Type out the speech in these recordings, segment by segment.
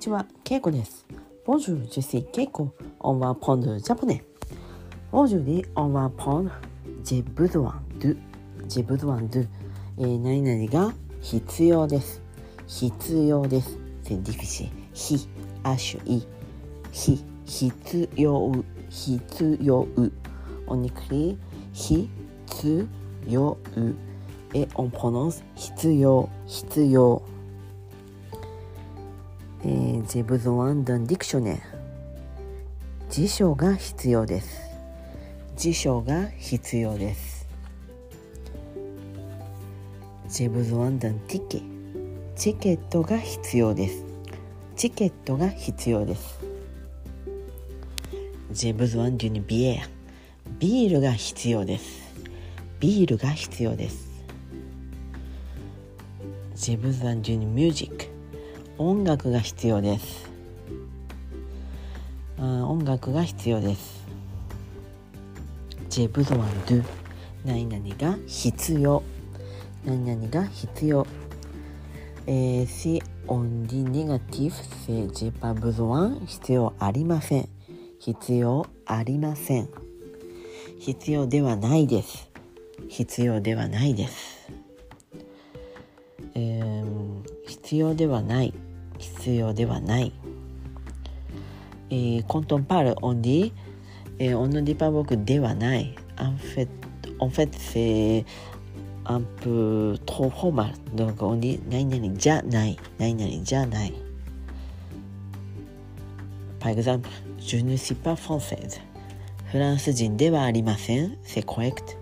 ちは、ケイコです。ボジュー、ジェシー、ケイコ、オンワーポンドジャポネ。ボジューにオンワーポン、ジェブドワン、ドゥ、ジェブドワン、ドゥ、えー、何々が必要です。必要です。セディフィシー、ヒ、アシュイ、ヒ、必要、必要。オニクリ、ヒ、ツ、ヨウ。え、オンポノンス、必要、必要。ジェブズワンダンディクショネ辞書が必要です辞書が必要ですジェブズワンダンティケチケットが必要ですチケットが必要ですゼブズワンデュニビエビールが必要ですビールが必要ですジェブズワンデュニミュージック音楽が必要です。あ音楽が必要です。J'ai besoin de 何々が必要。何々が必要。えー、si on dit négatif c'est j'ai pas besoin 必要ありません。必要ありません。必要ではないです。必要ではないです。えー、必要ではない。必要ではない。えー、 Quand on parle, on dit、えー、 on ne dit pas beaucoup ではない。 En fait, en fait、c'est un peu trop formal. donc on dit 何々じゃない。何々じゃない。par exemple, je ne suis pas française. フランス人ではありません。c'est correct.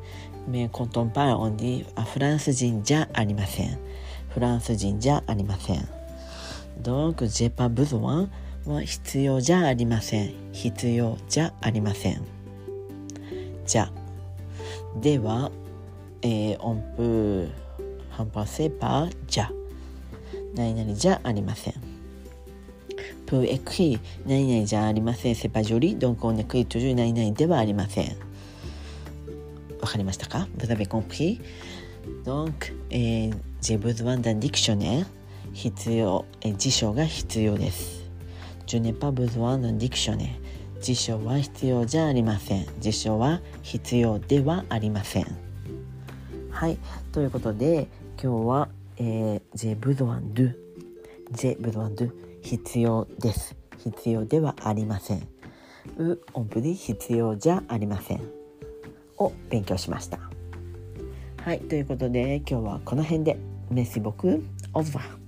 mais quand on parle, on dit あフランス人じゃありません。フランス人じゃありません。Donc, j'ai pas besoin は必要じゃありません。必要じゃありません。じゃ。では、えー、音符、反発せば、じゃ。何々じゃありません。プーエクヒ、何々じゃありません。セパジョリ、ドンコネクイトジュ、何々ではありません。わかりましたか ?Vous avez compris?Donc, give d'un with one 必要え辞書が必要です。Je n'ai pas besoin d'un dictionnaire 辞書は必要じゃありません。辞書は必要ではありません。はい。ということで今日は、えー、J'ai besoin de J'ai besoin de 必要です。必要ではありません。う音符で必要じゃありません。を勉強しました。はい。ということで今日はこの辺で。メシボクオズバ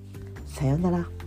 さようなら。